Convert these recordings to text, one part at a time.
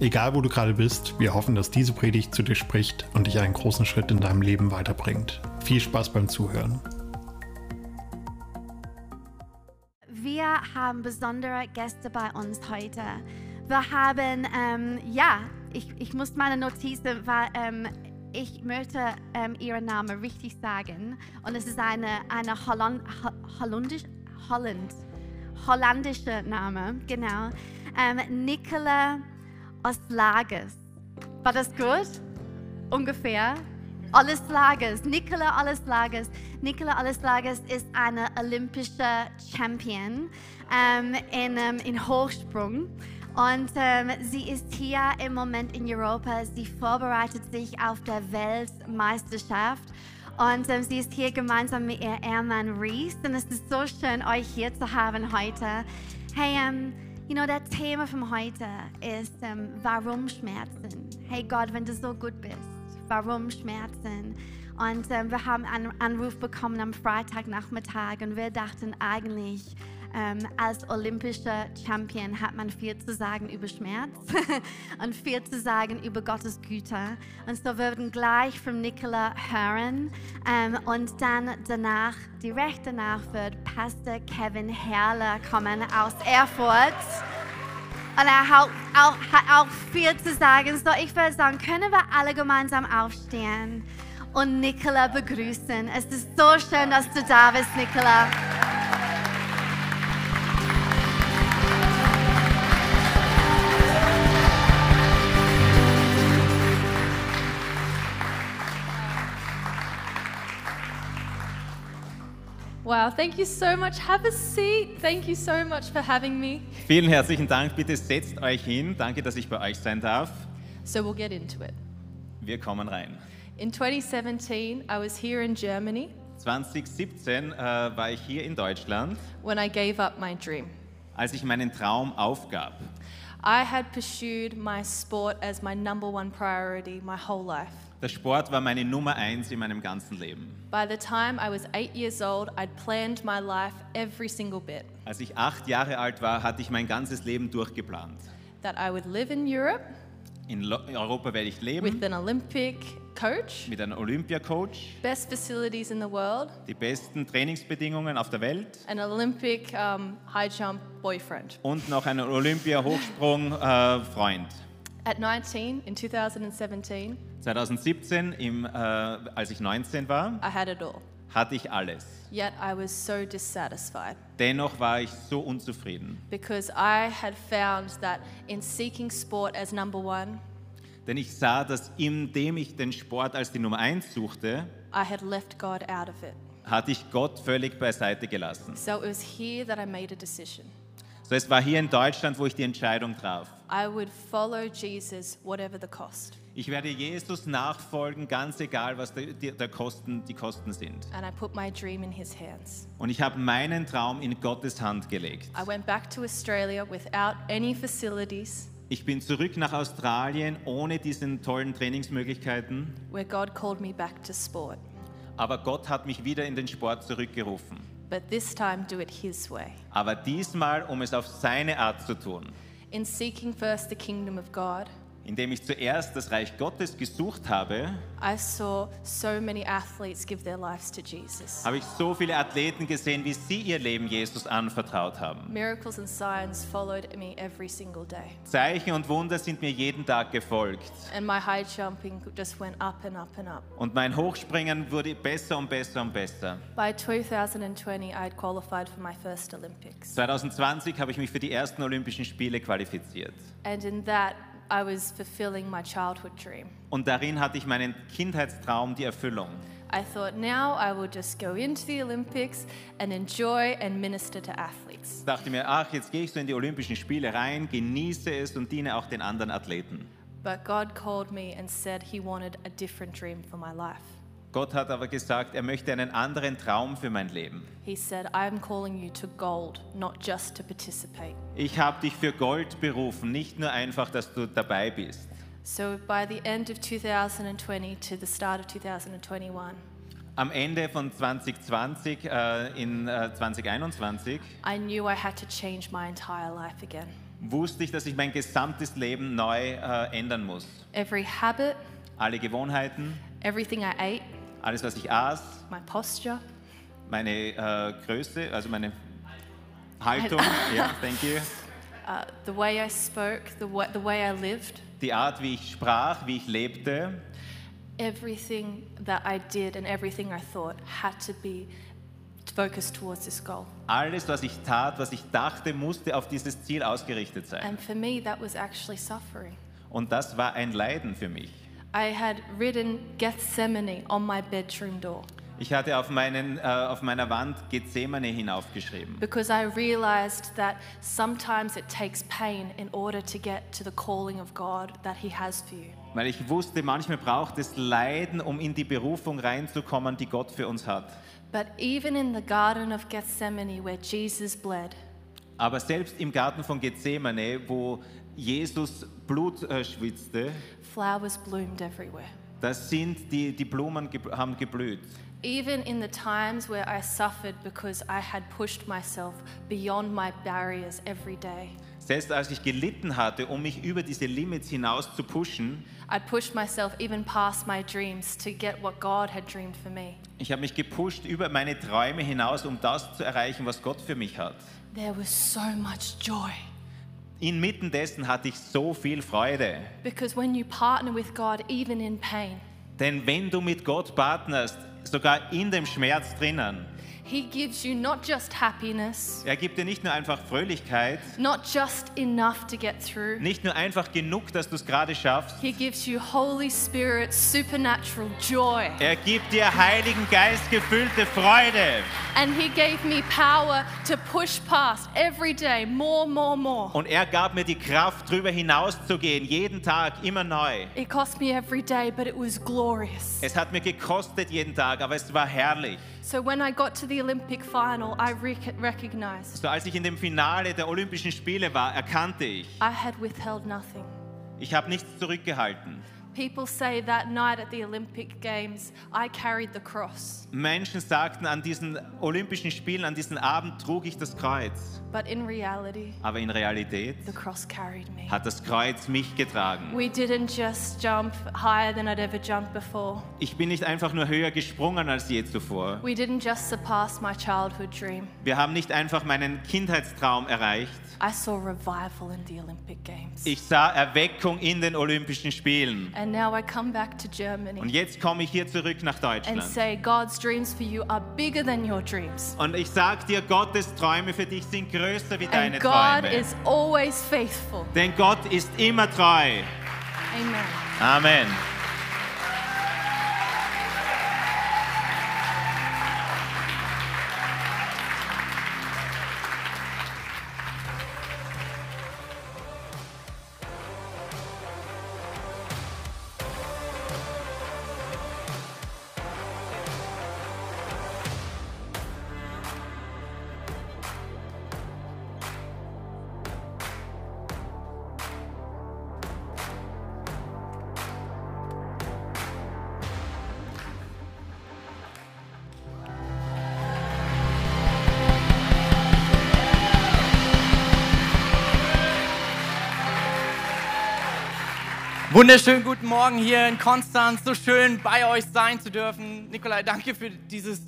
Egal wo du gerade bist, wir hoffen, dass diese Predigt zu dir spricht und dich einen großen Schritt in deinem Leben weiterbringt. Viel Spaß beim Zuhören. Wir haben besondere Gäste bei uns heute. Wir haben, ähm, ja, ich, ich muss meine Notizen, weil ähm, ich möchte ähm, ihren Namen richtig sagen. Und es ist eine, eine Holland, Holländisch, Holland, holländischer Name, genau. Ähm, Nicola aus Lagers. War das gut? Ungefähr. Alles Lagers. Nicola Alles Lagers. Nicola Alles Lagers ist eine olympische Champion ähm, in, ähm, in Hochsprung. Und ähm, sie ist hier im Moment in Europa. Sie vorbereitet sich auf der Weltmeisterschaft. Und ähm, sie ist hier gemeinsam mit ihr Ehemann Reese. Und es ist so schön, euch hier zu haben heute. Hey, ähm, You know, das Thema von heute ist, ähm, warum Schmerzen? Hey Gott, wenn du so gut bist, warum Schmerzen? Und ähm, wir haben einen Anruf bekommen am Freitagnachmittag und wir dachten eigentlich, ähm, als olympischer Champion hat man viel zu sagen über Schmerz und viel zu sagen über Gottes Güte. Und so würden gleich von Nicola hören ähm, und dann danach, direkt danach wird Pastor Kevin Herrler kommen aus Erfurt. Und er hat auch, hat auch viel zu sagen. So, ich würde sagen, können wir alle gemeinsam aufstehen und Nicola begrüßen. Es ist so schön, dass du da bist, Nicola. Wow, thank you so much. Have a seat. Thank you so much for having me. Vielen herzlichen Dank. Bitte setzt euch hin. Danke, dass ich bei euch sein darf. So we'll get into it. Wir kommen rein. In 2017, I was here in Germany 2017 äh, war ich hier in Deutschland, when I gave up my dream. als ich meinen Traum aufgab. I had pursued my sport as my number one priority my whole life. Der Sport war meine Nummer eins in meinem ganzen Leben. By the time I was eight years old, I'd planned my life every single bit. Als ich acht Jahre alt war, hatte ich mein ganzes Leben durchgeplant. That I would live in Europe In Lo Europa werde ich leben with an Olympic coach, mit einem Olympiacoach, best facilities in the world, die besten Trainingsbedingungen auf der Welt an Olympic um, high jump boyfriend. und noch einen Olympia-Hochsprung-Freund. At 19, in 2017, 2017, im, äh, als ich 19 war, I had it all. hatte ich alles. Yet I was so dissatisfied Dennoch war ich so unzufrieden, because I had found that in seeking sport as number one, denn ich sah, dass indem ich den Sport als die Nummer eins suchte, I had left God out of it. hatte ich Gott völlig beiseite gelassen. So it was here that I made a decision. So es war hier in Deutschland, wo ich die Entscheidung traf. I would follow Jesus whatever the cost. Ich werde Jesus nachfolgen, ganz egal, was die, die, der Kosten, die Kosten sind. And I put my dream in his hands. Und ich habe meinen Traum in Gottes Hand gelegt. I went back to Australia without any facilities Ich bin zurück nach Australien ohne diesen tollen Trainingsmöglichkeiten, where God called me back to sport. aber Gott hat mich wieder in den Sport zurückgerufen. But this time, do it his way. Aber diesmal, um es auf seine Art zu tun, In seeking first the kingdom of God, indem ich zuerst das Reich Gottes gesucht habe, I saw so many athletes give their lives to Jesus. habe ich so viele Athleten gesehen, wie sie ihr Leben Jesus anvertraut haben. Miracles and signs followed me every single day. Zeichen und Wunder sind mir jeden Tag gefolgt. Up and up and up. Und mein Hochspringen wurde besser und besser und besser. By 2020, I had qualified for my first Olympics. 2020 habe ich mich für die ersten Olympischen Spiele qualifiziert. And in that, I was fulfilling my childhood dream. Und darin hatte ich meinen Kindheitstraum, die Erfüllung. I thought now I will just go into the Olympics and enjoy and minister to athletes. dachte mir, ach, jetzt gehe ich so in die Olympischen Spiele rein, genieße es und diene auch den anderen Athleten. But God called me and said He wanted a different dream for my life. Gott hat aber gesagt, er möchte einen anderen Traum für mein Leben. He said, I'm calling you to gold, not just to participate. Ich habe dich für Gold berufen, nicht nur einfach, dass du dabei bist. So by the end of 2020 to the start of 2021, Am Ende von 2020, äh, in äh, 2021, I knew I had to change my entire life again. wusste ich, dass ich mein gesamtes Leben neu äh, ändern muss. Every habit, Alle Gewohnheiten, everything I ate, alles, was ich aß, my posture, meine äh, Größe, also meine Haltung, ja, thank you, uh, the way I spoke, the, the way I lived, die Art, wie ich sprach, wie ich lebte, everything that I did and everything I thought had to be focused towards this goal. alles, was ich tat, was ich dachte, musste auf dieses Ziel ausgerichtet sein. And for me, that was actually suffering. Und das war ein Leiden für mich. I had written Gethsemane on my bedroom door Ich hatte auf, meinen, äh, auf meiner Wand Gethsemane hinaufgeschrieben, because I realized that sometimes it takes pain in order to get to the calling of God that He has for you. weil ich wusste, manchmal braucht es Leiden, um in die Berufung reinzukommen, die Gott für uns hat. But even in the Garden of Gethsemane, where Jesus bled, Aber selbst im Garten von Gethsemane, wo Jesus Blut äh, schwitzte, flowers bloomed everywhere. da sind die, die Blumen ge haben geblüht. Even in the times where I suffered because I had pushed myself beyond my barriers every day, Selbst als ich gelitten hatte, um mich über diese Limits hinaus zu pushen, I'd pushed myself even past my dreams to get what God had dreamed for me. ich habe mich gepusht über meine Träume hinaus, um das zu erreichen, was Gott für mich hat. There was so much joy. Inmitten dessen hatte ich so viel Freude. Because when you partner with God, even in pain, Denn wenn du mit Gott partnerst, sogar in dem Schmerz drinnen, He gives you not just happiness, er gibt dir nicht nur einfach Fröhlichkeit, not just enough to get through. nicht nur einfach genug, dass du es gerade schaffst, He gives you Holy Spirit supernatural joy. er gibt dir Heiligen Geist gefüllte Freude. And He gave me power to push past every day more, more, more. Und er gab mir die Kraft, drüber hinauszugehen, jeden Tag, immer neu. It cost me every day, but it was glorious. Es hat mir gekostet jeden Tag, aber es war herrlich. So when I got to the Olympic final, I rec- recognized So als ich in dem Finale der Olympischen Spiele war, erkannte ich, I had withheld nothing. ich habe nichts zurückgehalten. People say that night at the Olympic Games, I carried the cross. Menschen sagten, an diesen Olympischen Spielen, an diesem Abend trug ich das Kreuz. But in reality, Aber in Realität the cross carried me. hat das Kreuz mich getragen. We didn't just jump higher than I'd ever jumped before. Ich bin nicht einfach nur höher gesprungen als je zuvor. We didn't just surpass my childhood dream. Wir haben nicht einfach meinen Kindheitstraum erreicht. I saw revival in the Olympic Games. Ich sah Erweckung in den Olympischen Spielen. And now I come back to Und Germany jetzt komme ich hier zurück nach and Deutschland. say God's dreams for you are bigger than your dreams. Und ich sag dir, Gottes Träume für dich sind größer wie deine And God Träume. is always faithful. Denn Gott ist immer treu. Amen. Amen. Wunderschönen guten Morgen hier in Konstanz. So schön bei euch sein zu dürfen. Nikolai, danke für dieses,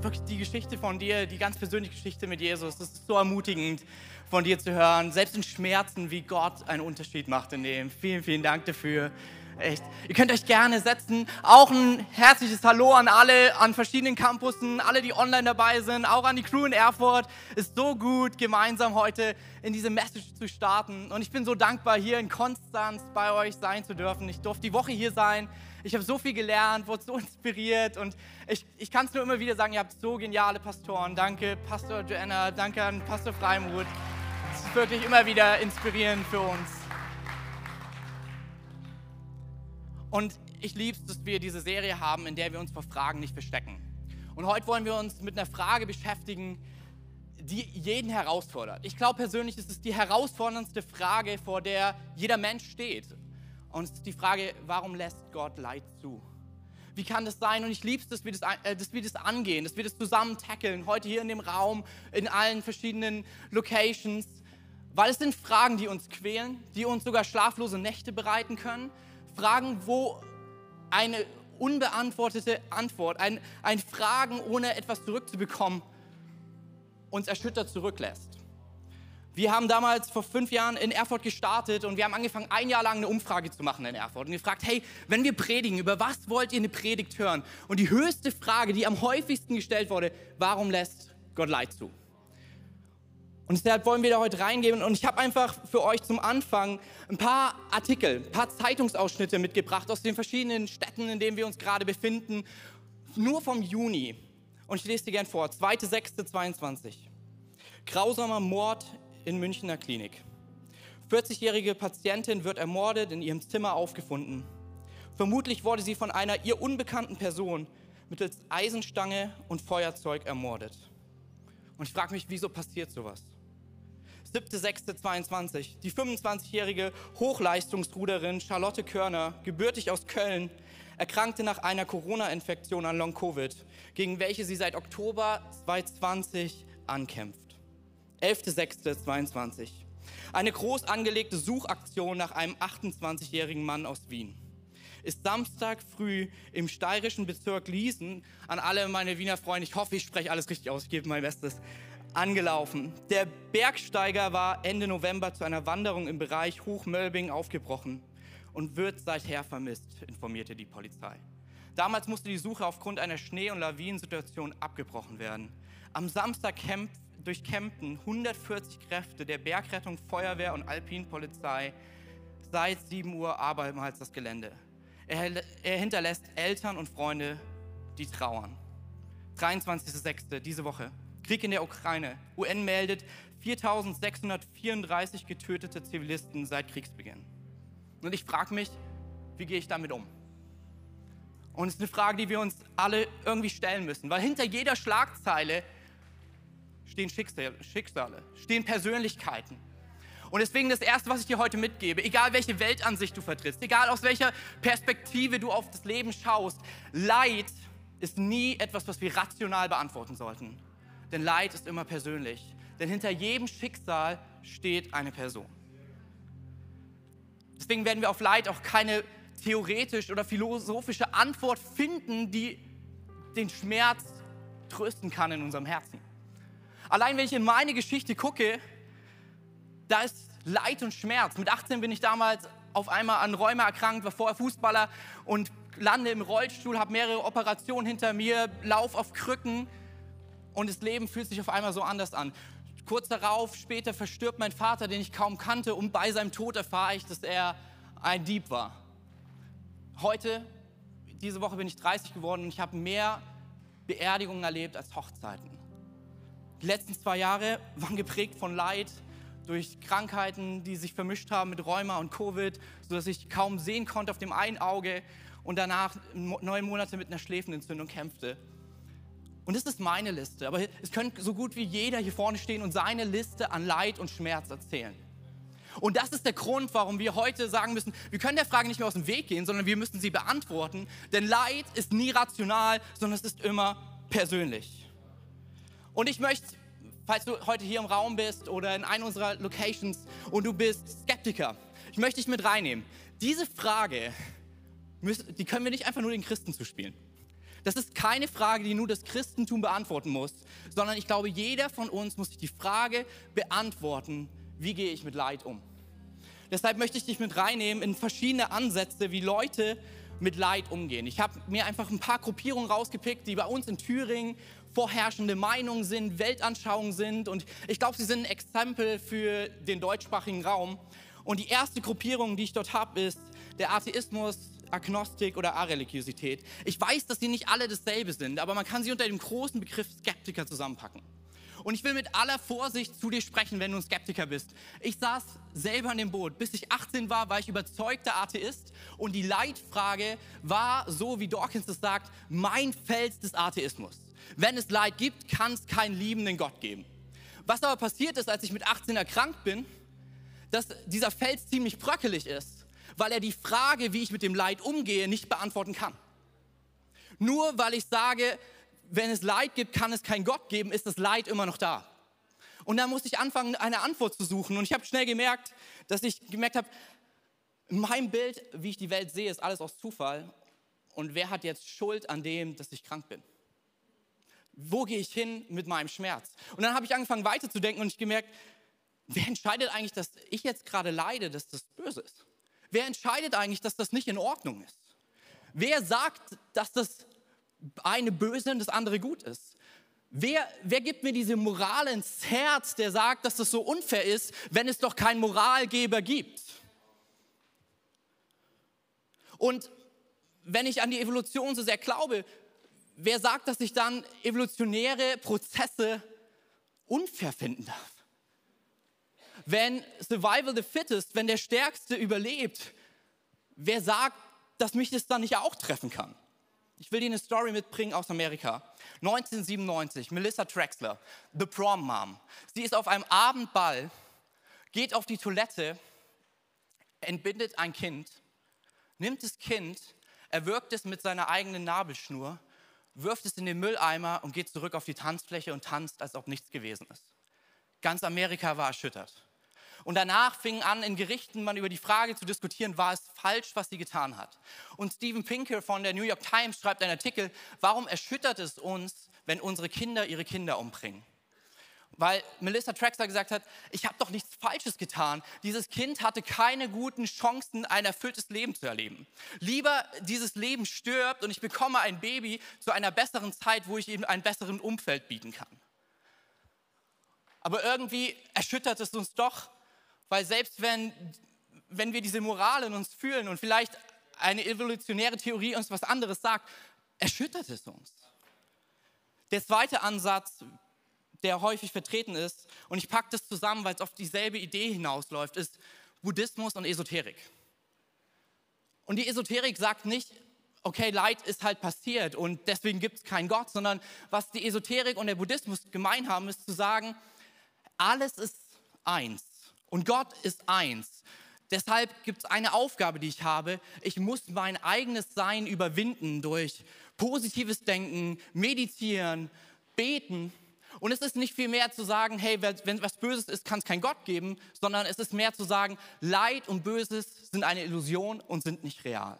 wirklich die Geschichte von dir, die ganz persönliche Geschichte mit Jesus. Das ist so ermutigend von dir zu hören, selbst in Schmerzen, wie Gott einen Unterschied macht in dem. Vielen, vielen Dank dafür. Echt. Ihr könnt euch gerne setzen. Auch ein herzliches Hallo an alle an verschiedenen Campussen, alle, die online dabei sind, auch an die Crew in Erfurt. Ist so gut, gemeinsam heute in diese Message zu starten. Und ich bin so dankbar, hier in Konstanz bei euch sein zu dürfen. Ich durfte die Woche hier sein. Ich habe so viel gelernt, wurde so inspiriert und ich, ich kann es nur immer wieder sagen, ihr habt so geniale Pastoren. Danke, Pastor Joanna, danke an Pastor Freimuth. Es ist wirklich immer wieder inspirierend für uns. Und ich liebe es, dass wir diese Serie haben, in der wir uns vor Fragen nicht verstecken. Und heute wollen wir uns mit einer Frage beschäftigen, die jeden herausfordert. Ich glaube persönlich, ist es die herausforderndste Frage, vor der jeder Mensch steht. Und es ist die Frage, warum lässt Gott Leid zu? Wie kann das sein? Und ich liebe es, dass wir das, äh, dass wir das angehen, dass wir das zusammen tackeln, heute hier in dem Raum, in allen verschiedenen Locations. Weil es sind Fragen, die uns quälen, die uns sogar schlaflose Nächte bereiten können. Fragen, wo eine unbeantwortete Antwort, ein, ein Fragen ohne etwas zurückzubekommen, uns erschüttert zurücklässt. Wir haben damals vor fünf Jahren in Erfurt gestartet und wir haben angefangen, ein Jahr lang eine Umfrage zu machen in Erfurt und gefragt, hey, wenn wir predigen, über was wollt ihr eine Predigt hören? Und die höchste Frage, die am häufigsten gestellt wurde, warum lässt Gott Leid zu? Und deshalb wollen wir da heute reingehen und ich habe einfach für euch zum Anfang ein paar Artikel, ein paar Zeitungsausschnitte mitgebracht aus den verschiedenen Städten, in denen wir uns gerade befinden, nur vom Juni. Und ich lese dir gern vor, 2.6.22. Grausamer Mord in Münchner Klinik. 40-jährige Patientin wird ermordet in ihrem Zimmer aufgefunden. Vermutlich wurde sie von einer ihr unbekannten Person mittels Eisenstange und Feuerzeug ermordet. Und ich frage mich, wieso passiert sowas? 7.6.22. Die 25-jährige Hochleistungsruderin Charlotte Körner, gebürtig aus Köln, erkrankte nach einer Corona-Infektion an Long-Covid, gegen welche sie seit Oktober 2020 ankämpft. 11.06.22. Eine groß angelegte Suchaktion nach einem 28-jährigen Mann aus Wien ist Samstag früh im steirischen Bezirk Liesen an alle meine Wiener Freunde, ich hoffe, ich spreche alles richtig aus, ich gebe mein Bestes, angelaufen. Der Bergsteiger war Ende November zu einer Wanderung im Bereich Hochmölbing aufgebrochen und wird seither vermisst, informierte die Polizei. Damals musste die Suche aufgrund einer Schnee- und Lawinensituation abgebrochen werden. Am Samstag kämpft durchkämmten 140 Kräfte der Bergrettung, Feuerwehr und Alpinpolizei seit 7 Uhr abermals das Gelände. Er, er hinterlässt Eltern und Freunde, die trauern. 23.06. diese Woche. Krieg in der Ukraine. UN meldet 4634 getötete Zivilisten seit Kriegsbeginn. Und ich frage mich, wie gehe ich damit um? Und es ist eine Frage, die wir uns alle irgendwie stellen müssen, weil hinter jeder Schlagzeile stehen Schicksale, stehen Persönlichkeiten. Und deswegen das Erste, was ich dir heute mitgebe, egal welche Weltansicht du vertrittst, egal aus welcher Perspektive du auf das Leben schaust, Leid ist nie etwas, was wir rational beantworten sollten. Denn Leid ist immer persönlich. Denn hinter jedem Schicksal steht eine Person. Deswegen werden wir auf Leid auch keine theoretische oder philosophische Antwort finden, die den Schmerz trösten kann in unserem Herzen. Allein wenn ich in meine Geschichte gucke, da ist Leid und Schmerz. Mit 18 bin ich damals auf einmal an Rheuma erkrankt, war vorher Fußballer und lande im Rollstuhl, habe mehrere Operationen hinter mir, lauf auf Krücken und das Leben fühlt sich auf einmal so anders an. Kurz darauf, später verstirbt mein Vater, den ich kaum kannte und bei seinem Tod erfahre ich, dass er ein Dieb war. Heute, diese Woche bin ich 30 geworden und ich habe mehr Beerdigungen erlebt als Hochzeiten. Die letzten zwei Jahre waren geprägt von Leid durch Krankheiten, die sich vermischt haben mit Rheuma und Covid, sodass ich kaum sehen konnte auf dem einen Auge und danach neun Monate mit einer Schläfenentzündung kämpfte. Und das ist meine Liste, aber es könnte so gut wie jeder hier vorne stehen und seine Liste an Leid und Schmerz erzählen. Und das ist der Grund, warum wir heute sagen müssen, wir können der Frage nicht mehr aus dem Weg gehen, sondern wir müssen sie beantworten. Denn Leid ist nie rational, sondern es ist immer persönlich. Und ich möchte, falls du heute hier im Raum bist oder in einer unserer Locations und du bist Skeptiker, ich möchte dich mit reinnehmen. Diese Frage, die können wir nicht einfach nur den Christen zuspielen. Das ist keine Frage, die nur das Christentum beantworten muss, sondern ich glaube, jeder von uns muss sich die Frage beantworten, wie gehe ich mit Leid um? Deshalb möchte ich dich mit reinnehmen in verschiedene Ansätze, wie Leute mit Leid umgehen. Ich habe mir einfach ein paar Gruppierungen rausgepickt, die bei uns in Thüringen vorherrschende Meinungen sind, Weltanschauungen sind. Und ich glaube, sie sind ein Exempel für den deutschsprachigen Raum. Und die erste Gruppierung, die ich dort habe, ist der Atheismus, Agnostik oder Areligiosität. Ich weiß, dass sie nicht alle dasselbe sind, aber man kann sie unter dem großen Begriff Skeptiker zusammenpacken. Und ich will mit aller Vorsicht zu dir sprechen, wenn du ein Skeptiker bist. Ich saß selber in dem Boot. Bis ich 18 war, war ich überzeugter Atheist. Und die Leitfrage war, so wie Dawkins es sagt, mein Fels des Atheismus. Wenn es Leid gibt, kann es keinen liebenden Gott geben. Was aber passiert ist, als ich mit 18 erkrankt bin, dass dieser Fels ziemlich bröckelig ist, weil er die Frage, wie ich mit dem Leid umgehe, nicht beantworten kann. Nur weil ich sage, wenn es Leid gibt, kann es keinen Gott geben, ist das Leid immer noch da. Und dann musste ich anfangen, eine Antwort zu suchen. Und ich habe schnell gemerkt, dass ich gemerkt habe, mein Bild, wie ich die Welt sehe, ist alles aus Zufall. Und wer hat jetzt Schuld an dem, dass ich krank bin? Wo gehe ich hin mit meinem Schmerz? Und dann habe ich angefangen weiterzudenken und ich gemerkt, wer entscheidet eigentlich, dass ich jetzt gerade leide, dass das böse ist? Wer entscheidet eigentlich, dass das nicht in Ordnung ist? Wer sagt, dass das eine böse und das andere gut ist? Wer, wer gibt mir diese Moral ins Herz, der sagt, dass das so unfair ist, wenn es doch keinen Moralgeber gibt? Und wenn ich an die Evolution so sehr glaube, wer sagt, dass ich dann evolutionäre Prozesse unfair finden darf? Wenn Survival the Fittest, wenn der Stärkste überlebt, wer sagt, dass mich das dann nicht auch treffen kann? Ich will dir eine Story mitbringen aus Amerika. 1997, Melissa Traxler, The Prom Mom. Sie ist auf einem Abendball, geht auf die Toilette, entbindet ein Kind, nimmt das Kind, erwürgt es mit seiner eigenen Nabelschnur, wirft es in den Mülleimer und geht zurück auf die Tanzfläche und tanzt, als ob nichts gewesen ist. Ganz Amerika war erschüttert. Und danach fing an, in Gerichten man über die Frage zu diskutieren, war es falsch, was sie getan hat. Und Steven Pinker von der New York Times schreibt einen Artikel, warum erschüttert es uns, wenn unsere Kinder ihre Kinder umbringen? Weil Melissa Traxler gesagt hat, ich habe doch nichts Falsches getan. Dieses Kind hatte keine guten Chancen, ein erfülltes Leben zu erleben. Lieber dieses Leben stirbt und ich bekomme ein Baby zu einer besseren Zeit, wo ich ihm ein besseres Umfeld bieten kann. Aber irgendwie erschüttert es uns doch, weil selbst wenn, wenn wir diese Moral in uns fühlen und vielleicht eine evolutionäre Theorie uns was anderes sagt, erschüttert es uns. Der zweite Ansatz, der häufig vertreten ist, und ich packe das zusammen, weil es auf dieselbe Idee hinausläuft, ist Buddhismus und Esoterik. Und die Esoterik sagt nicht, okay, Leid ist halt passiert und deswegen gibt es keinen Gott, sondern was die Esoterik und der Buddhismus gemein haben, ist zu sagen, alles ist eins. Und Gott ist eins. Deshalb gibt es eine Aufgabe, die ich habe. Ich muss mein eigenes Sein überwinden durch positives Denken, meditieren, beten. Und es ist nicht viel mehr zu sagen, hey, wenn was Böses ist, kann es keinen Gott geben, sondern es ist mehr zu sagen, Leid und Böses sind eine Illusion und sind nicht real.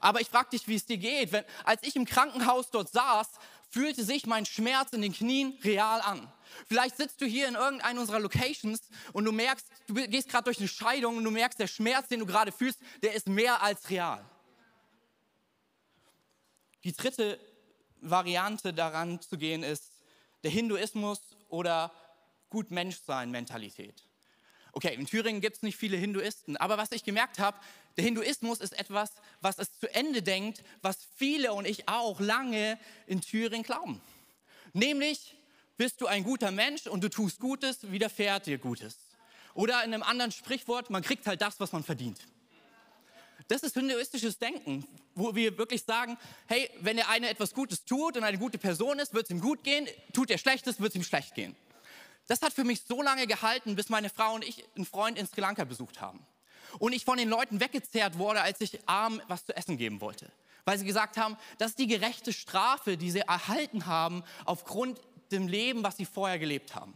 Aber ich frage dich, wie es dir geht. Wenn, als ich im Krankenhaus dort saß, fühlte sich mein Schmerz in den Knien real an. Vielleicht sitzt du hier in irgendeiner unserer Locations und du merkst, du gehst gerade durch eine Scheidung und du merkst, der Schmerz, den du gerade fühlst, der ist mehr als real. Die dritte Variante daran zu gehen ist der Hinduismus oder Gut-Mensch-Sein-Mentalität. Okay, in Thüringen gibt es nicht viele Hinduisten, aber was ich gemerkt habe, der Hinduismus ist etwas, was es zu Ende denkt, was viele und ich auch lange in Thüringen glauben. Nämlich, bist du ein guter Mensch und du tust Gutes, widerfährt dir Gutes. Oder in einem anderen Sprichwort, man kriegt halt das, was man verdient. Das ist hinduistisches Denken, wo wir wirklich sagen, hey, wenn der eine etwas Gutes tut und eine gute Person ist, wird es ihm gut gehen, tut er Schlechtes, wird es ihm schlecht gehen. Das hat für mich so lange gehalten, bis meine Frau und ich einen Freund in Sri Lanka besucht haben. Und ich von den Leuten weggezerrt wurde, als ich arm was zu essen geben wollte. Weil sie gesagt haben, das ist die gerechte Strafe, die sie erhalten haben aufgrund dem Leben, was sie vorher gelebt haben.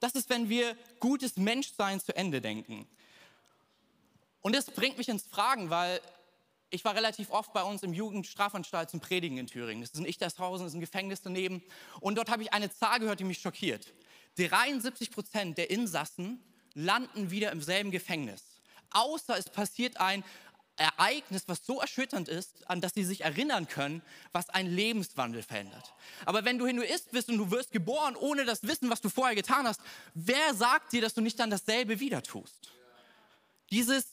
Das ist, wenn wir gutes Menschsein zu Ende denken. Und das bringt mich ins Fragen, weil ich war relativ oft bei uns im Jugendstrafanstalt zum Predigen in Thüringen. Das ist ein Ichtershausen, das ist ein Gefängnis daneben. Und dort habe ich eine Zahl gehört, die mich schockiert. 73 Prozent der Insassen landen wieder im selben Gefängnis. Außer es passiert ein Ereignis, was so erschütternd ist, an das sie sich erinnern können, was einen Lebenswandel verändert. Aber wenn du Hinduist bist und du wirst geboren, ohne das Wissen, was du vorher getan hast, wer sagt dir, dass du nicht dann dasselbe wieder tust? Dieses,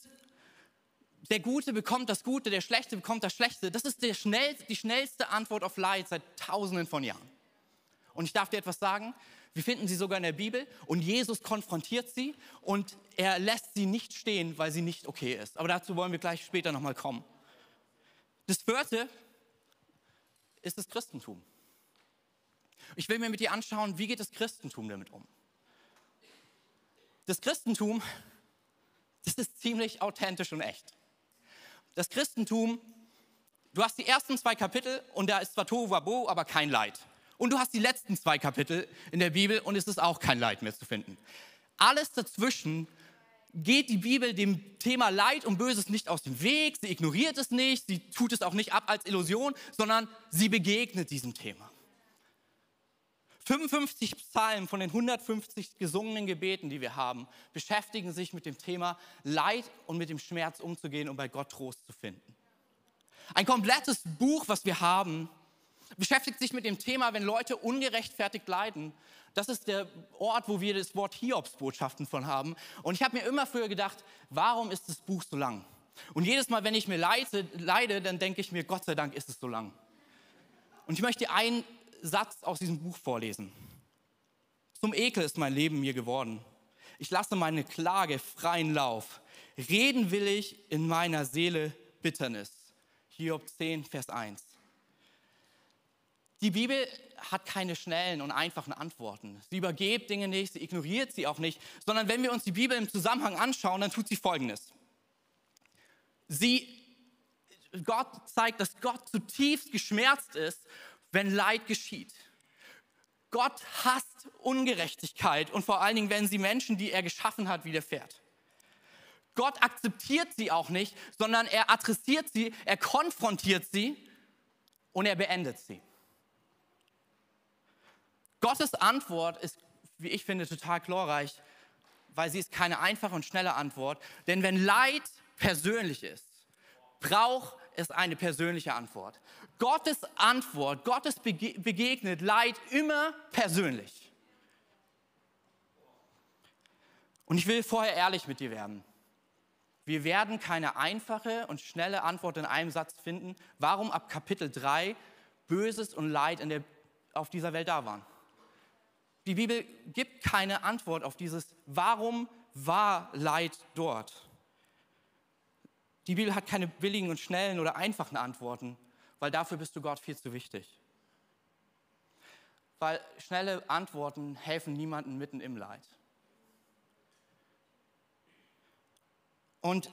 der Gute bekommt das Gute, der Schlechte bekommt das Schlechte, das ist schnell, die schnellste Antwort auf Leid seit tausenden von Jahren. Und ich darf dir etwas sagen, wir finden sie sogar in der Bibel und Jesus konfrontiert sie und er lässt sie nicht stehen, weil sie nicht okay ist. Aber dazu wollen wir gleich später nochmal kommen. Das vierte ist das Christentum. Ich will mir mit dir anschauen, wie geht das Christentum damit um? Das Christentum, das ist ziemlich authentisch und echt. Das Christentum, du hast die ersten zwei Kapitel und da ist zwar Tohu Wabo, aber kein Leid. Und du hast die letzten zwei Kapitel in der Bibel und es ist auch kein Leid mehr zu finden. Alles dazwischen geht die Bibel dem Thema Leid und Böses nicht aus dem Weg, sie ignoriert es nicht, sie tut es auch nicht ab als Illusion, sondern sie begegnet diesem Thema. 55 Psalmen von den 150 gesungenen Gebeten, die wir haben, beschäftigen sich mit dem Thema Leid und mit dem Schmerz umzugehen und bei Gott Trost zu finden. Ein komplettes Buch, was wir haben, beschäftigt sich mit dem Thema, wenn Leute ungerechtfertigt leiden. Das ist der Ort, wo wir das Wort Hiobsbotschaften von haben. Und ich habe mir immer früher gedacht, warum ist das Buch so lang? Und jedes Mal, wenn ich mir leide, leide dann denke ich mir, Gott sei Dank ist es so lang. Und ich möchte einen Satz aus diesem Buch vorlesen. Zum Ekel ist mein Leben mir geworden. Ich lasse meine Klage freien Lauf. Reden will ich in meiner Seele Bitternis. Hiob 10, Vers 1. Die Bibel hat keine schnellen und einfachen Antworten. Sie übergeht Dinge nicht, sie ignoriert sie auch nicht, sondern wenn wir uns die Bibel im Zusammenhang anschauen, dann tut sie Folgendes. Sie, Gott zeigt, dass Gott zutiefst geschmerzt ist, wenn Leid geschieht. Gott hasst Ungerechtigkeit und vor allen Dingen, wenn sie Menschen, die er geschaffen hat, widerfährt. Gott akzeptiert sie auch nicht, sondern er adressiert sie, er konfrontiert sie und er beendet sie. Gottes Antwort ist, wie ich finde, total glorreich, weil sie ist keine einfache und schnelle Antwort. Denn wenn Leid persönlich ist, braucht es eine persönliche Antwort. Gottes Antwort, Gottes begegnet Leid immer persönlich. Und ich will vorher ehrlich mit dir werden. Wir werden keine einfache und schnelle Antwort in einem Satz finden, warum ab Kapitel 3 Böses und Leid der, auf dieser Welt da waren. Die Bibel gibt keine Antwort auf dieses, warum war Leid dort? Die Bibel hat keine billigen und schnellen oder einfachen Antworten, weil dafür bist du Gott viel zu wichtig. Weil schnelle Antworten helfen niemandem mitten im Leid. Und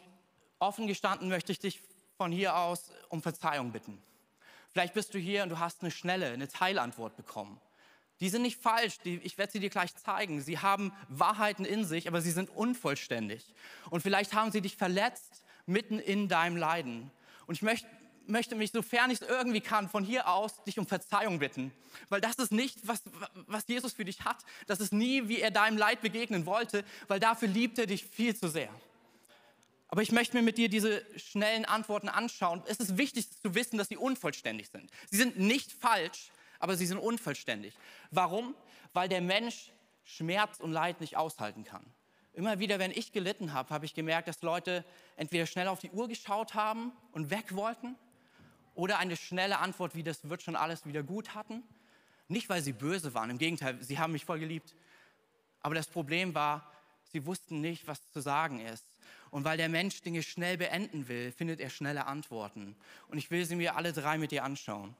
offen gestanden möchte ich dich von hier aus um Verzeihung bitten. Vielleicht bist du hier und du hast eine schnelle, eine Teilantwort bekommen. Die sind nicht falsch, die, ich werde sie dir gleich zeigen. Sie haben Wahrheiten in sich, aber sie sind unvollständig. Und vielleicht haben sie dich verletzt mitten in deinem Leiden. Und ich möchte, möchte mich, sofern ich es irgendwie kann, von hier aus dich um Verzeihung bitten. Weil das ist nicht, was, was Jesus für dich hat. Das ist nie, wie er deinem Leid begegnen wollte, weil dafür liebt er dich viel zu sehr. Aber ich möchte mir mit dir diese schnellen Antworten anschauen. Es ist wichtig zu wissen, dass sie unvollständig sind. Sie sind nicht falsch, aber sie sind unvollständig. Warum? Weil der Mensch Schmerz und Leid nicht aushalten kann. Immer wieder, wenn ich gelitten habe, habe ich gemerkt, dass Leute entweder schnell auf die Uhr geschaut haben und weg wollten oder eine schnelle Antwort wie das wird schon alles wieder gut hatten. Nicht, weil sie böse waren, im Gegenteil, sie haben mich voll geliebt. Aber das Problem war, sie wussten nicht, was zu sagen ist. Und weil der Mensch Dinge schnell beenden will, findet er schnelle Antworten. Und ich will sie mir alle drei mit dir anschauen.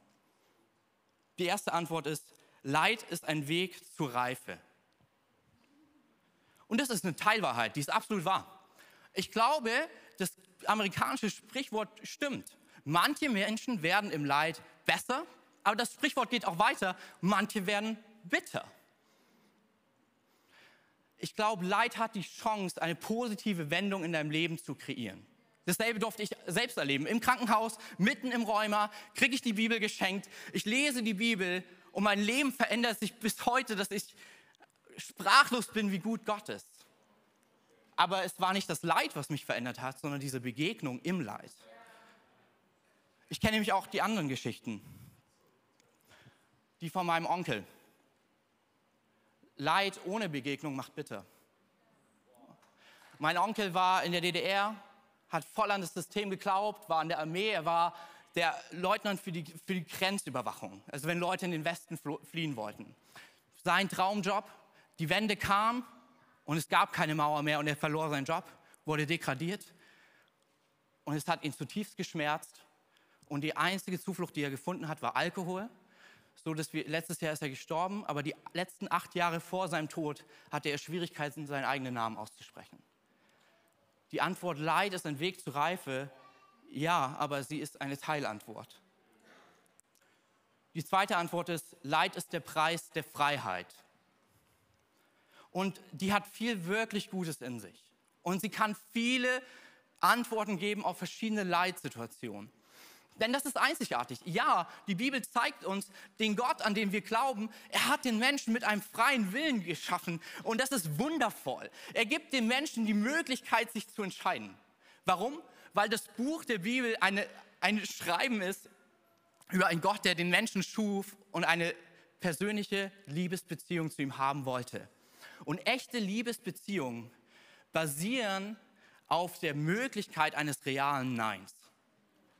Die erste Antwort ist, Leid ist ein Weg zur Reife. Und das ist eine Teilwahrheit, die ist absolut wahr. Ich glaube, das amerikanische Sprichwort stimmt. Manche Menschen werden im Leid besser, aber das Sprichwort geht auch weiter. Manche werden bitter. Ich glaube, Leid hat die Chance, eine positive Wendung in deinem Leben zu kreieren. Dasselbe durfte ich selbst erleben. Im Krankenhaus, mitten im Rheuma, kriege ich die Bibel geschenkt. Ich lese die Bibel und mein Leben verändert sich bis heute, dass ich sprachlos bin, wie gut Gott ist. Aber es war nicht das Leid, was mich verändert hat, sondern diese Begegnung im Leid. Ich kenne nämlich auch die anderen Geschichten. Die von meinem Onkel. Leid ohne Begegnung macht bitter. Mein Onkel war in der DDR, hat voll an das System geglaubt, war in der Armee, er war der Leutnant für die, für die Grenzüberwachung, also wenn Leute in den Westen fliehen wollten. Sein Traumjob, die Wende kam und es gab keine Mauer mehr und er verlor seinen Job, wurde degradiert und es hat ihn zutiefst geschmerzt und die einzige Zuflucht, die er gefunden hat, war Alkohol. So dass wir, letztes Jahr ist er gestorben, aber die letzten acht Jahre vor seinem Tod hatte er Schwierigkeiten, seinen eigenen Namen auszusprechen. Die Antwort Leid ist ein Weg zur Reife, ja, aber sie ist eine Teilantwort. Die zweite Antwort ist, Leid ist der Preis der Freiheit. Und die hat viel wirklich Gutes in sich. Und sie kann viele Antworten geben auf verschiedene Leitsituationen. Denn das ist einzigartig. Ja, die Bibel zeigt uns, den Gott, an den wir glauben, er hat den Menschen mit einem freien Willen geschaffen. Und das ist wundervoll. Er gibt den Menschen die Möglichkeit, sich zu entscheiden. Warum? weil das Buch der Bibel eine, ein Schreiben ist über einen Gott, der den Menschen schuf und eine persönliche Liebesbeziehung zu ihm haben wollte. Und echte Liebesbeziehungen basieren auf der Möglichkeit eines realen Neins.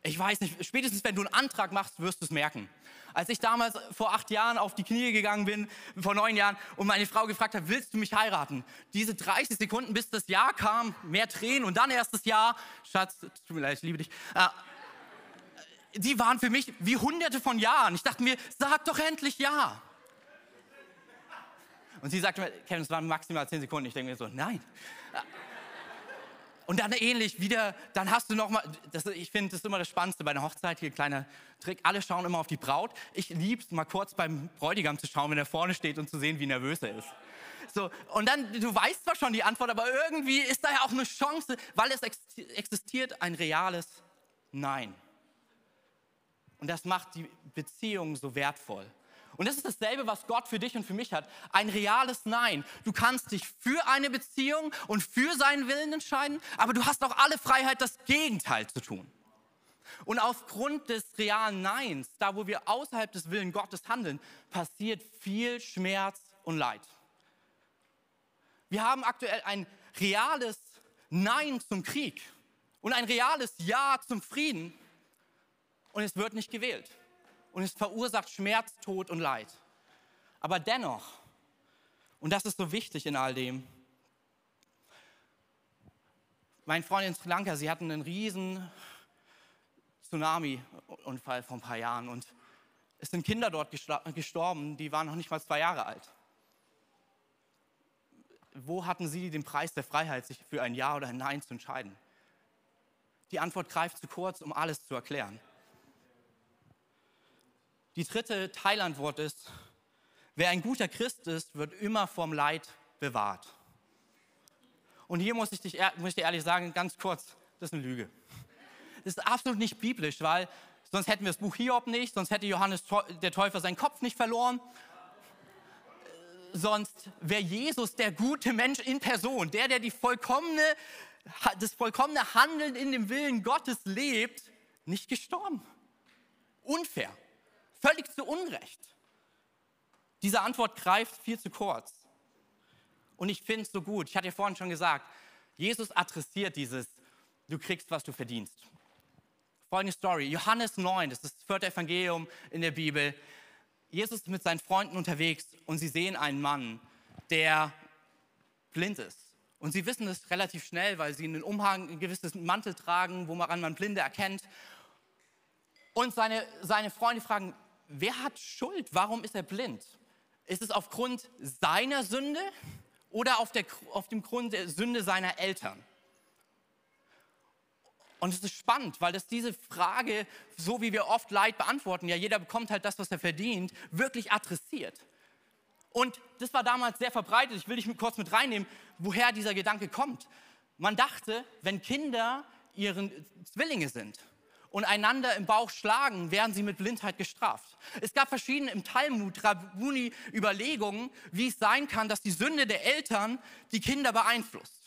Ich weiß nicht, spätestens wenn du einen Antrag machst, wirst du es merken. Als ich damals vor acht Jahren auf die Knie gegangen bin, vor neun Jahren, und meine Frau gefragt hat, willst du mich heiraten? Diese 30 Sekunden, bis das Ja kam, mehr Tränen und dann erst das Ja. Schatz, tut mir leid, ich liebe dich. Äh, die waren für mich wie hunderte von Jahren. Ich dachte mir, sag doch endlich Ja. Und sie sagte mir, Kevin, es waren maximal zehn Sekunden. Ich denke mir so, nein. Und dann ähnlich wieder, dann hast du nochmal, ich finde, das ist immer das Spannendste bei einer Hochzeit, hier kleiner Trick, alle schauen immer auf die Braut. Ich liebe es mal kurz beim Bräutigam zu schauen, wenn er vorne steht und zu sehen, wie nervös er ist. So, und dann, du weißt zwar schon die Antwort, aber irgendwie ist da ja auch eine Chance, weil es existiert ein reales Nein. Und das macht die Beziehung so wertvoll. Und das ist dasselbe, was Gott für dich und für mich hat. Ein reales Nein. Du kannst dich für eine Beziehung und für seinen Willen entscheiden, aber du hast auch alle Freiheit, das Gegenteil zu tun. Und aufgrund des realen Neins, da wo wir außerhalb des Willen Gottes handeln, passiert viel Schmerz und Leid. Wir haben aktuell ein reales Nein zum Krieg und ein reales Ja zum Frieden und es wird nicht gewählt und es verursacht Schmerz, Tod und Leid. Aber dennoch, und das ist so wichtig in all dem, mein Freund in Sri Lanka, sie hatten einen riesen Tsunami-Unfall vor ein paar Jahren und es sind Kinder dort gestorben, die waren noch nicht mal zwei Jahre alt. Wo hatten sie den Preis der Freiheit, sich für ein Ja oder ein Nein zu entscheiden? Die Antwort greift zu kurz, um alles zu erklären. Die dritte Teilantwort ist, wer ein guter Christ ist, wird immer vom Leid bewahrt. Und hier muss ich, dich, muss ich dir ehrlich sagen, ganz kurz, das ist eine Lüge. Das ist absolut nicht biblisch, weil sonst hätten wir das Buch Hiob nicht, sonst hätte Johannes der Täufer seinen Kopf nicht verloren. Sonst wäre Jesus der gute Mensch in Person, der, der die vollkommene, das vollkommene Handeln in dem Willen Gottes lebt, nicht gestorben. Unfair. Völlig zu Unrecht. Diese Antwort greift viel zu kurz. Und ich finde es so gut. Ich hatte ja vorhin schon gesagt, Jesus adressiert dieses, du kriegst, was du verdienst. Folgende Story. Johannes 9, das ist das vierte Evangelium in der Bibel. Jesus ist mit seinen Freunden unterwegs und sie sehen einen Mann, der blind ist. Und sie wissen es relativ schnell, weil sie einen Umhang, ein gewisses Mantel tragen, woran man Blinde erkennt. Und seine, seine Freunde fragen, wer hat Schuld? Warum ist er blind? Ist es aufgrund seiner Sünde oder auf, der, auf dem Grund der Sünde seiner Eltern? Und es ist spannend, weil das diese Frage, so wie wir oft Leid beantworten, ja jeder bekommt halt das, was er verdient, wirklich adressiert. Und das war damals sehr verbreitet. Ich will dich kurz mit reinnehmen, woher dieser Gedanke kommt. Man dachte, wenn Kinder ihren Zwillinge sind, und einander im Bauch schlagen, werden sie mit Blindheit gestraft. Es gab verschiedene im Talmud, Rabuni Überlegungen, wie es sein kann, dass die Sünde der Eltern die Kinder beeinflusst.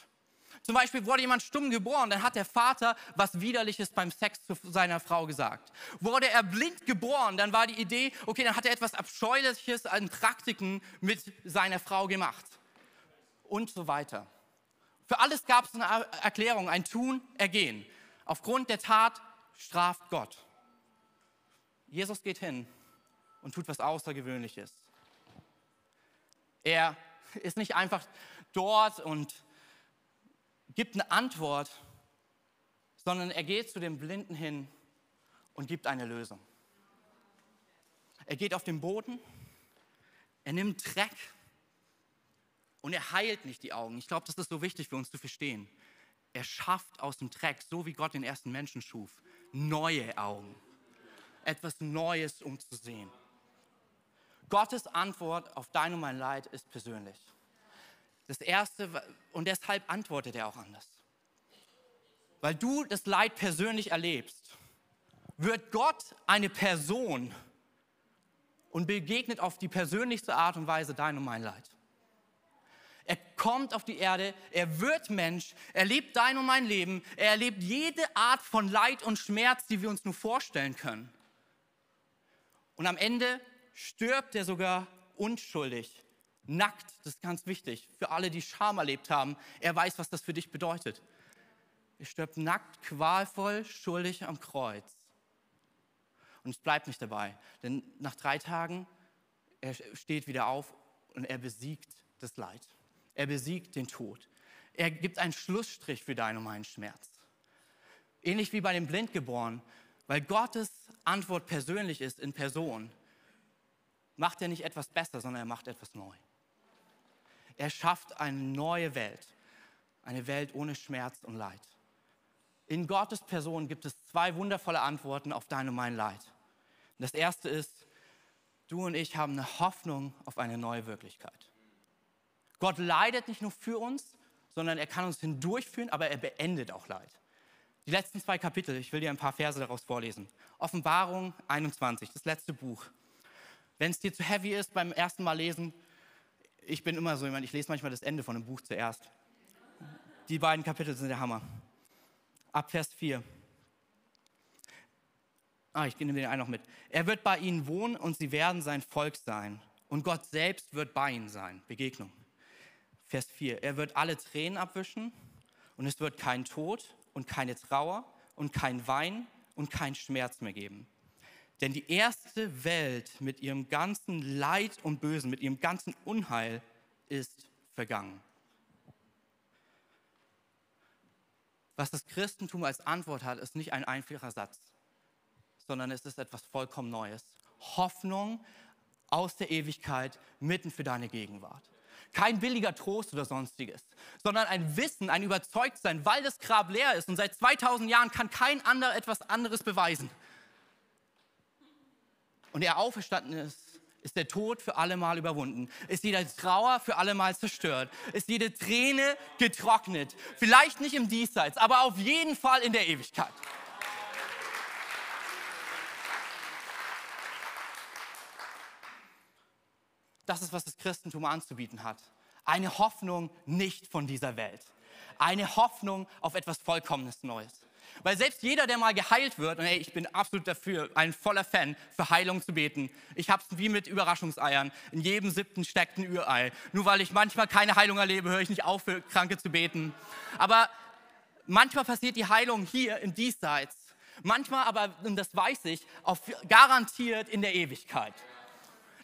Zum Beispiel wurde jemand stumm geboren, dann hat der Vater was Widerliches beim Sex zu seiner Frau gesagt. Wurde er blind geboren, dann war die Idee, okay, dann hat er etwas Abscheuliches an Praktiken mit seiner Frau gemacht. Und so weiter. Für alles gab es eine Erklärung, ein Tun, Ergehen. Aufgrund der Tat straft Gott. Jesus geht hin und tut was Außergewöhnliches. Er ist nicht einfach dort und gibt eine Antwort, sondern er geht zu dem Blinden hin und gibt eine Lösung. Er geht auf den Boden, er nimmt Dreck und er heilt nicht die Augen. Ich glaube, das ist so wichtig für uns zu verstehen. Er schafft aus dem Dreck, so wie Gott den ersten Menschen schuf, neue Augen. Etwas Neues, um zu sehen. Gottes Antwort auf dein und mein Leid ist persönlich. Das Erste, und deshalb antwortet er auch anders. Weil du das Leid persönlich erlebst, wird Gott eine Person und begegnet auf die persönlichste Art und Weise dein und mein Leid. Er kommt auf die Erde, er wird Mensch, er lebt dein und mein Leben, er erlebt jede Art von Leid und Schmerz, die wir uns nur vorstellen können. Und am Ende stirbt er sogar unschuldig, nackt, das ist ganz wichtig, für alle, die Scham erlebt haben. Er weiß, was das für dich bedeutet. Er stirbt nackt, qualvoll, schuldig am Kreuz. Und es bleibt nicht dabei, denn nach drei Tagen, er steht wieder auf und er besiegt das Leid. Er besiegt den Tod. Er gibt einen Schlussstrich für deinen und meinen Schmerz. Ähnlich wie bei dem Blindgeborenen, weil Gottes Antwort persönlich ist in Person, macht er nicht etwas besser, sondern er macht etwas neu. Er schafft eine neue Welt, eine Welt ohne Schmerz und Leid. In Gottes Person gibt es zwei wundervolle Antworten auf dein und mein Leid. das erste ist, du und ich haben eine Hoffnung auf eine neue Wirklichkeit. Gott leidet nicht nur für uns, sondern er kann uns hindurchführen, aber er beendet auch Leid. Die letzten zwei Kapitel, ich will dir ein paar Verse daraus vorlesen. Offenbarung 21, das letzte Buch. Wenn es dir zu heavy ist beim ersten Mal lesen, ich bin immer so jemand, ich lese manchmal das Ende von einem Buch zuerst. Die beiden Kapitel sind der Hammer. Ab Vers 4. Ah, ich nehme den einen noch mit. Er wird bei ihnen wohnen und sie werden sein Volk sein. Und Gott selbst wird bei ihnen sein. Begegnung. Vers 4. Er wird alle Tränen abwischen und es wird kein Tod und keine Trauer und kein Wein und kein Schmerz mehr geben. Denn die erste Welt mit ihrem ganzen Leid und Bösen, mit ihrem ganzen Unheil ist vergangen. Was das Christentum als Antwort hat, ist nicht ein einfacher Satz, sondern es ist etwas vollkommen Neues. Hoffnung aus der Ewigkeit mitten für deine Gegenwart. Kein billiger Trost oder sonstiges, sondern ein Wissen, ein Überzeugtsein, weil das Grab leer ist und seit 2000 Jahren kann kein anderer etwas anderes beweisen. Und er auferstanden ist, ist der Tod für alle Mal überwunden. Ist jede Trauer für alle Mal zerstört. Ist jede Träne getrocknet. Vielleicht nicht im Diesseits, aber auf jeden Fall in der Ewigkeit. Das ist, was das Christentum anzubieten hat. Eine Hoffnung nicht von dieser Welt. Eine Hoffnung auf etwas Vollkommenes Neues. Weil selbst jeder, der mal geheilt wird, und hey, ich bin absolut dafür, ein voller Fan, für Heilung zu beten. Ich habe es wie mit Überraschungseiern. In jedem siebten steckt ein Ürei. Nur weil ich manchmal keine Heilung erlebe, höre ich nicht auf, für Kranke zu beten. Aber manchmal passiert die Heilung hier im Diesseits. Manchmal aber, und das weiß ich, auf, garantiert in der Ewigkeit.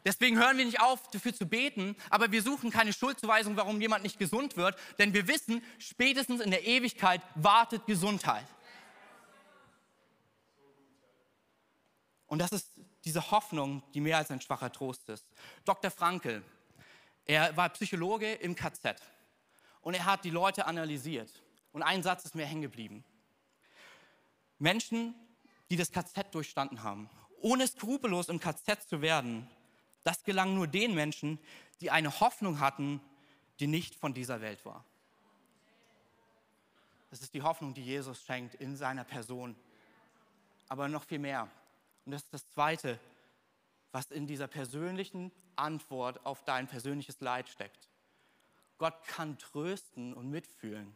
Deswegen hören wir nicht auf, dafür zu beten, aber wir suchen keine Schuldzuweisung, warum jemand nicht gesund wird, denn wir wissen, spätestens in der Ewigkeit wartet Gesundheit. Und das ist diese Hoffnung, die mehr als ein schwacher Trost ist. Dr. Frankel, er war Psychologe im KZ und er hat die Leute analysiert. Und ein Satz ist mir hängen geblieben. Menschen, die das KZ durchstanden haben, ohne skrupellos im KZ zu werden, das gelang nur den Menschen, die eine Hoffnung hatten, die nicht von dieser Welt war. Das ist die Hoffnung, die Jesus schenkt in seiner Person. Aber noch viel mehr. Und das ist das Zweite, was in dieser persönlichen Antwort auf dein persönliches Leid steckt. Gott kann trösten und mitfühlen,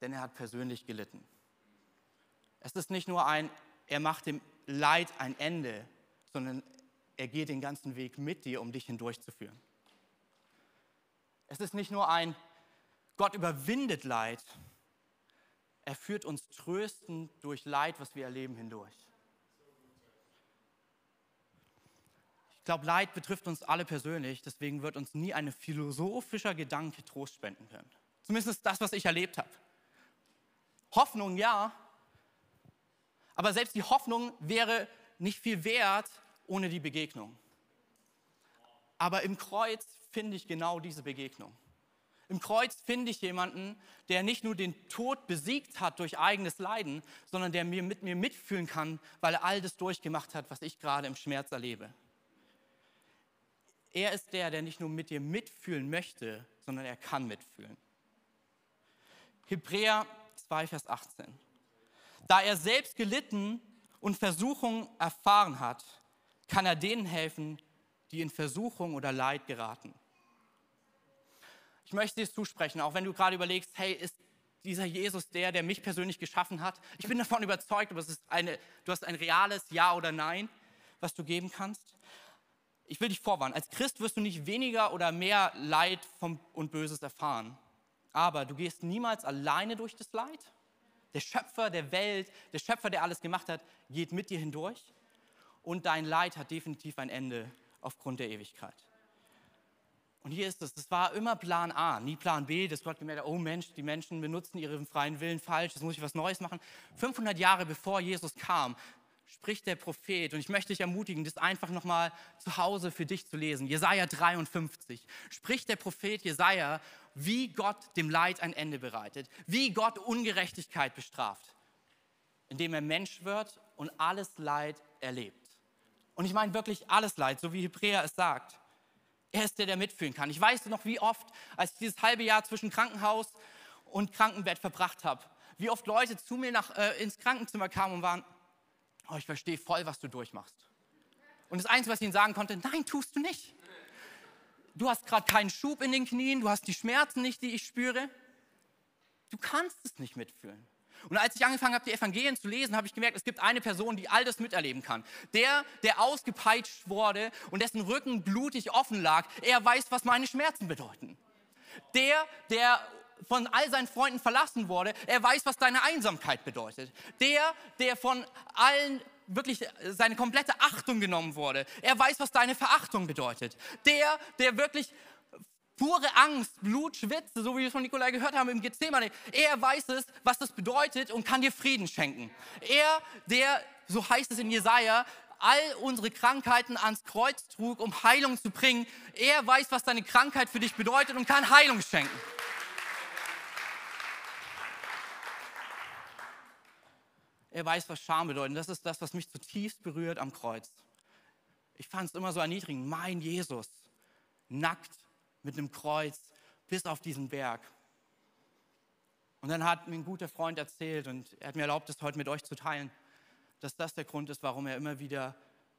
denn er hat persönlich gelitten. Es ist nicht nur ein, er macht dem Leid ein Ende, sondern er geht den ganzen Weg mit dir, um dich hindurchzuführen. Es ist nicht nur ein, Gott überwindet Leid, er führt uns tröstend durch Leid, was wir erleben, hindurch. glaube, Leid betrifft uns alle persönlich, deswegen wird uns nie ein philosophischer Gedanke Trost spenden können. Zumindest das, was ich erlebt habe. Hoffnung, ja, aber selbst die Hoffnung wäre nicht viel wert ohne die Begegnung. Aber im Kreuz finde ich genau diese Begegnung. Im Kreuz finde ich jemanden, der nicht nur den Tod besiegt hat durch eigenes Leiden, sondern der mir mit mir mitfühlen kann, weil er all das durchgemacht hat, was ich gerade im Schmerz erlebe. Er ist der, der nicht nur mit dir mitfühlen möchte, sondern er kann mitfühlen. Hebräer 2, Vers 18. Da er selbst gelitten und Versuchung erfahren hat, kann er denen helfen, die in Versuchung oder Leid geraten. Ich möchte dir zusprechen, auch wenn du gerade überlegst, hey, ist dieser Jesus der, der mich persönlich geschaffen hat? Ich bin davon überzeugt, aber es ist eine, du hast ein reales Ja oder Nein, was du geben kannst. Ich will dich vorwarnen, als Christ wirst du nicht weniger oder mehr Leid und Böses erfahren. Aber du gehst niemals alleine durch das Leid. Der Schöpfer der Welt, der Schöpfer, der alles gemacht hat, geht mit dir hindurch. Und dein Leid hat definitiv ein Ende aufgrund der Ewigkeit. Und hier ist es, das war immer Plan A, nie Plan B, dass Gott gemerkt hat, oh Mensch, die Menschen benutzen ihren freien Willen falsch, jetzt muss ich was Neues machen. 500 Jahre bevor Jesus kam, spricht der Prophet, und ich möchte dich ermutigen, das einfach nochmal zu Hause für dich zu lesen, Jesaja 53, spricht der Prophet Jesaja, wie Gott dem Leid ein Ende bereitet, wie Gott Ungerechtigkeit bestraft, indem er Mensch wird und alles Leid erlebt. Und ich meine wirklich alles Leid, so wie Hebräer es sagt. Er ist der, der mitfühlen kann. Ich weiß noch, wie oft, als ich dieses halbe Jahr zwischen Krankenhaus und Krankenbett verbracht habe, wie oft Leute zu mir nach, äh, ins Krankenzimmer kamen und waren, oh, ich verstehe voll, was du durchmachst. Und das Einzige, was ich ihnen sagen konnte, nein, tust du nicht. Du hast gerade keinen Schub in den Knien, du hast die Schmerzen nicht, die ich spüre. Du kannst es nicht mitfühlen. Und als ich angefangen habe, die Evangelien zu lesen, habe ich gemerkt, es gibt eine Person, die all das miterleben kann. Der, der ausgepeitscht wurde und dessen Rücken blutig offen lag, er weiß, was meine Schmerzen bedeuten. Der, der von all seinen Freunden verlassen wurde, er weiß, was deine Einsamkeit bedeutet. Der, der von allen wirklich seine komplette Achtung genommen wurde, er weiß, was deine Verachtung bedeutet. Der, der wirklich pure Angst, Blut, Schwitze, so wie wir es von Nikolai gehört haben im Gethsemane, er weiß es, was das bedeutet und kann dir Frieden schenken. Er, der, so heißt es in Jesaja, all unsere Krankheiten ans Kreuz trug, um Heilung zu bringen. Er weiß, was deine Krankheit für dich bedeutet und kann Heilung schenken. Er weiß, was Scham bedeutet. Das ist das, was mich zutiefst berührt am Kreuz. Ich fand es immer so erniedrigend. Mein Jesus, nackt mit einem Kreuz bis auf diesen Berg. Und dann hat mir ein guter Freund erzählt und er hat mir erlaubt, das heute mit euch zu teilen, dass das der Grund ist, warum er immer wieder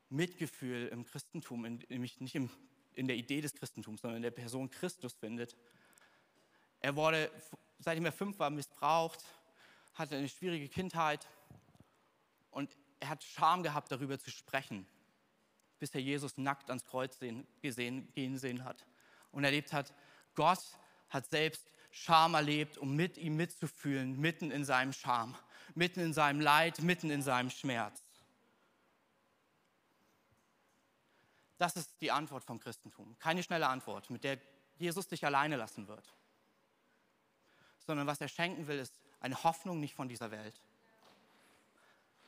Mitgefühl im Christentum, nämlich nicht im, in der Idee des Christentums, sondern in der Person Christus findet. Er wurde, seitdem er fünf war, missbraucht, hatte eine schwierige Kindheit und er hat Scham gehabt, darüber zu sprechen, bis er Jesus nackt ans Kreuz sehen, gesehen, gehen sehen hat und erlebt hat, Gott hat selbst Scham erlebt, um mit ihm mitzufühlen, mitten in seinem Scham, mitten in seinem Leid, mitten in seinem Schmerz. Das ist die Antwort vom Christentum. Keine schnelle Antwort, mit der Jesus dich alleine lassen wird. Sondern was er schenken will, ist eine Hoffnung nicht von dieser Welt.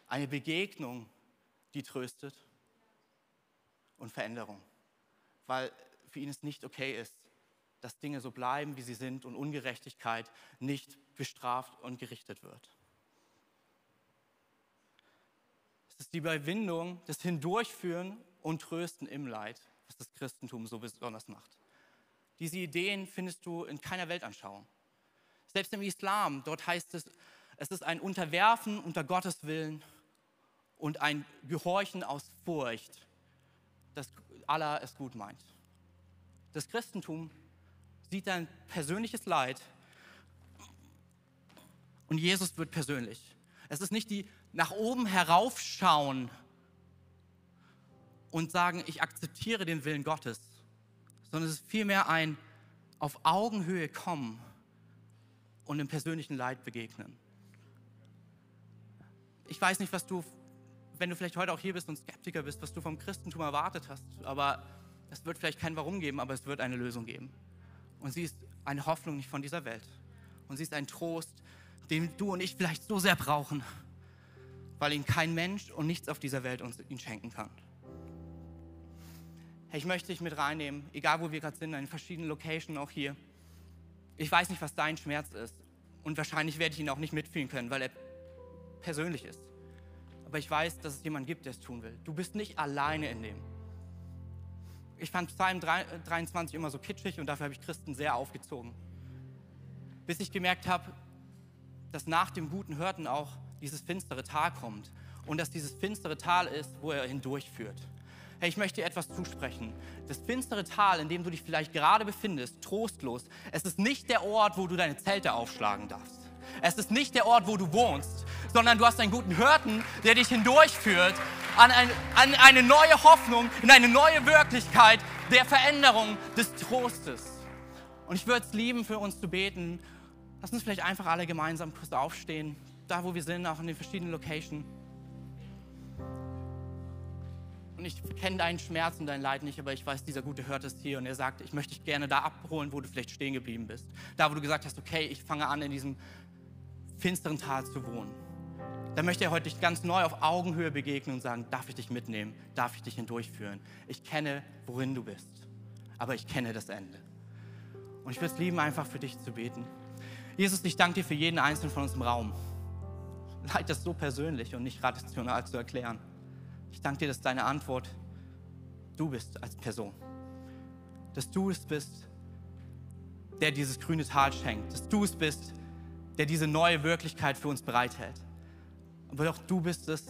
Eine Begegnung, die tröstet und Veränderung. Weil für ihn es nicht okay ist, dass Dinge so bleiben, wie sie sind und Ungerechtigkeit nicht bestraft und gerichtet wird. Es ist die Überwindung, das Hindurchführen und Trösten im Leid, was das Christentum so besonders macht. Diese Ideen findest du in keiner Weltanschauung. Selbst im Islam, dort heißt es, es ist ein Unterwerfen unter Gottes Willen und ein Gehorchen aus Furcht, dass Allah es gut meint. Das Christentum sieht dein persönliches Leid und Jesus wird persönlich. Es ist nicht die nach oben heraufschauen und sagen, ich akzeptiere den Willen Gottes, sondern es ist vielmehr ein auf Augenhöhe kommen und im persönlichen Leid begegnen. Ich weiß nicht, was du wenn du vielleicht heute auch hier bist und Skeptiker bist, was du vom Christentum erwartet hast, aber es wird vielleicht kein Warum geben, aber es wird eine Lösung geben. Und sie ist eine Hoffnung nicht von dieser Welt. Und sie ist ein Trost, den du und ich vielleicht so sehr brauchen, weil ihn kein Mensch und nichts auf dieser Welt uns ihn schenken kann. Hey, ich möchte dich mit reinnehmen, egal wo wir gerade sind, in verschiedenen Locations auch hier. Ich weiß nicht, was dein Schmerz ist. Und wahrscheinlich werde ich ihn auch nicht mitfühlen können, weil er persönlich ist. Aber ich weiß, dass es jemanden gibt, der es tun will. Du bist nicht alleine in dem. Ich fand Psalm 23 immer so kitschig und dafür habe ich Christen sehr aufgezogen. Bis ich gemerkt habe, dass nach dem guten Hörten auch dieses finstere Tal kommt und dass dieses finstere Tal ist, wo er hindurchführt hey, ich möchte dir etwas zusprechen. Das finstere Tal, in dem du dich vielleicht gerade befindest, trostlos, es ist nicht der Ort, wo du deine Zelte aufschlagen darfst. Es ist nicht der Ort, wo du wohnst, sondern du hast einen guten Hirten, der dich hindurchführt an, ein, an eine neue Hoffnung, in eine neue Wirklichkeit der Veränderung, des Trostes. Und ich würde es lieben, für uns zu beten. Lass uns vielleicht einfach alle gemeinsam kurz aufstehen, da wo wir sind, auch in den verschiedenen Locations. Und ich kenne deinen Schmerz und dein Leid nicht, aber ich weiß, dieser gute hört es hier und er sagt, ich möchte dich gerne da abholen, wo du vielleicht stehen geblieben bist. Da, wo du gesagt hast, okay, ich fange an, in diesem finsteren Tal zu wohnen. Da möchte er heute dich ganz neu auf Augenhöhe begegnen und sagen, darf ich dich mitnehmen? Darf ich dich hindurchführen? Ich kenne, worin du bist, aber ich kenne das Ende. Und ich würde es lieben, einfach für dich zu beten. Jesus, ich danke dir für jeden Einzelnen von uns im Raum. Leid das so persönlich und nicht rational zu erklären. Ich danke dir, dass deine Antwort du bist als Person. Dass du es bist, der dieses grüne Tal schenkt. Dass du es bist, der diese neue Wirklichkeit für uns bereithält. Aber doch du bist es,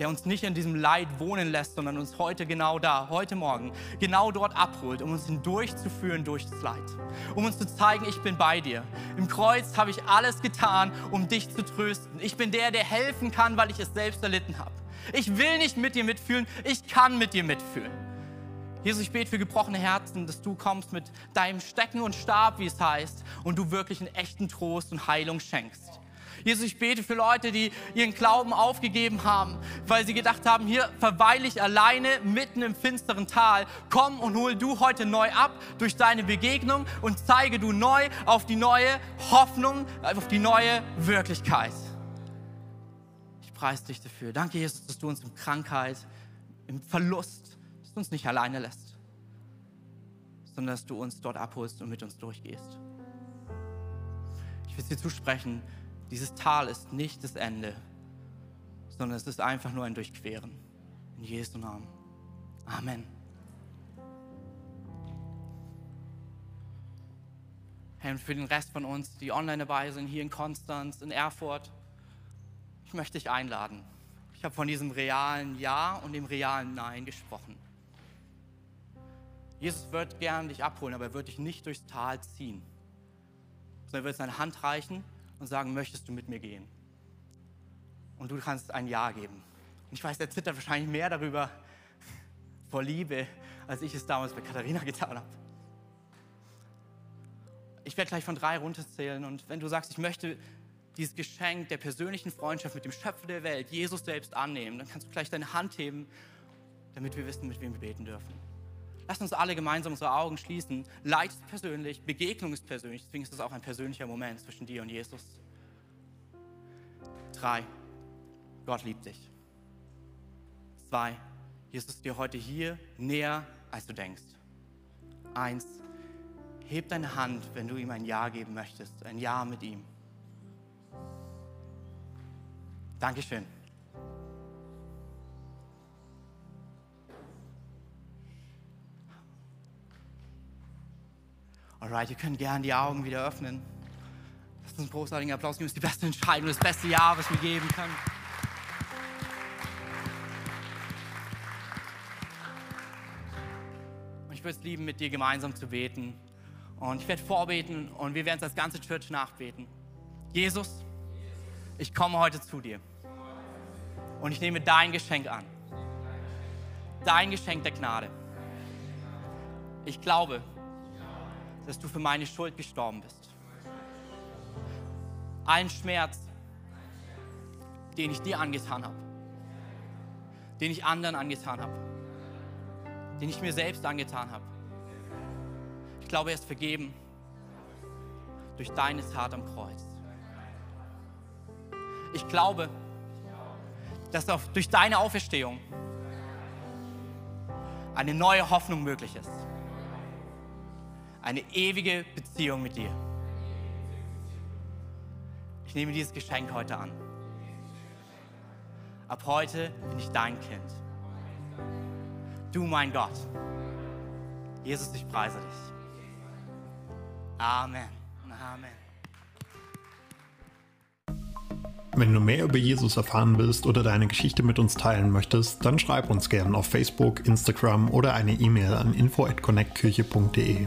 der uns nicht in diesem Leid wohnen lässt, sondern uns heute genau da, heute Morgen, genau dort abholt, um uns hindurchzuführen durch das Leid. Um uns zu zeigen, ich bin bei dir. Im Kreuz habe ich alles getan, um dich zu trösten. Ich bin der, der helfen kann, weil ich es selbst erlitten habe. Ich will nicht mit dir mitfühlen, ich kann mit dir mitfühlen. Jesus, ich bete für gebrochene Herzen, dass du kommst mit deinem Stecken und Stab, wie es heißt, und du wirklich einen echten Trost und Heilung schenkst. Jesus, ich bete für Leute, die ihren Glauben aufgegeben haben, weil sie gedacht haben, hier verweile ich alleine mitten im finsteren Tal. Komm und hol du heute neu ab durch deine Begegnung und zeige du neu auf die neue Hoffnung, auf die neue Wirklichkeit preise dich dafür. Danke, Jesus, dass du uns in Krankheit, im Verlust, dass du uns nicht alleine lässt, sondern dass du uns dort abholst und mit uns durchgehst. Ich will dir zusprechen, dieses Tal ist nicht das Ende, sondern es ist einfach nur ein Durchqueren. In Jesu Namen. Amen. Hey, und für den Rest von uns, die online dabei sind, hier in Konstanz, in Erfurt, ich möchte dich einladen. Ich habe von diesem realen Ja und dem realen Nein gesprochen. Jesus wird gern dich abholen, aber er wird dich nicht durchs Tal ziehen, sondern er wird seine Hand reichen und sagen, möchtest du mit mir gehen? Und du kannst ein Ja geben. Und ich weiß, er zittert wahrscheinlich mehr darüber vor Liebe, als ich es damals bei Katharina getan habe. Ich werde gleich von drei runterzählen und wenn du sagst, ich möchte dieses Geschenk der persönlichen Freundschaft mit dem Schöpfer der Welt, Jesus selbst annehmen, dann kannst du gleich deine Hand heben, damit wir wissen, mit wem wir beten dürfen. Lass uns alle gemeinsam unsere Augen schließen. Leid ist persönlich, Begegnung ist persönlich, deswegen ist es auch ein persönlicher Moment zwischen dir und Jesus. Drei, Gott liebt dich. Zwei, Jesus ist dir heute hier näher, als du denkst. Eins, heb deine Hand, wenn du ihm ein Ja geben möchtest, ein Ja mit ihm. Dankeschön. Alright, ihr könnt gerne die Augen wieder öffnen. Lasst uns einen großartigen Applaus. Das ist die beste Entscheidung, das beste Jahr, was wir geben können. Und ich würde es lieben, mit dir gemeinsam zu beten. Und ich werde vorbeten und wir werden es als ganze Church nachbeten. Jesus, ich komme heute zu dir. Und ich nehme dein Geschenk an. Dein Geschenk der Gnade. Ich glaube, dass du für meine Schuld gestorben bist. Allen Schmerz, den ich dir angetan habe, den ich anderen angetan habe, den ich mir selbst angetan habe. Ich glaube, er ist vergeben durch deine Tat am Kreuz. Ich glaube, dass auf, durch deine Auferstehung eine neue Hoffnung möglich ist. Eine ewige Beziehung mit dir. Ich nehme dieses Geschenk heute an. Ab heute bin ich dein Kind. Du mein Gott. Jesus, ich preise dich. Amen. Amen. Wenn du mehr über Jesus erfahren willst oder deine Geschichte mit uns teilen möchtest, dann schreib uns gerne auf Facebook, Instagram oder eine E-Mail an info@connectkirche.de.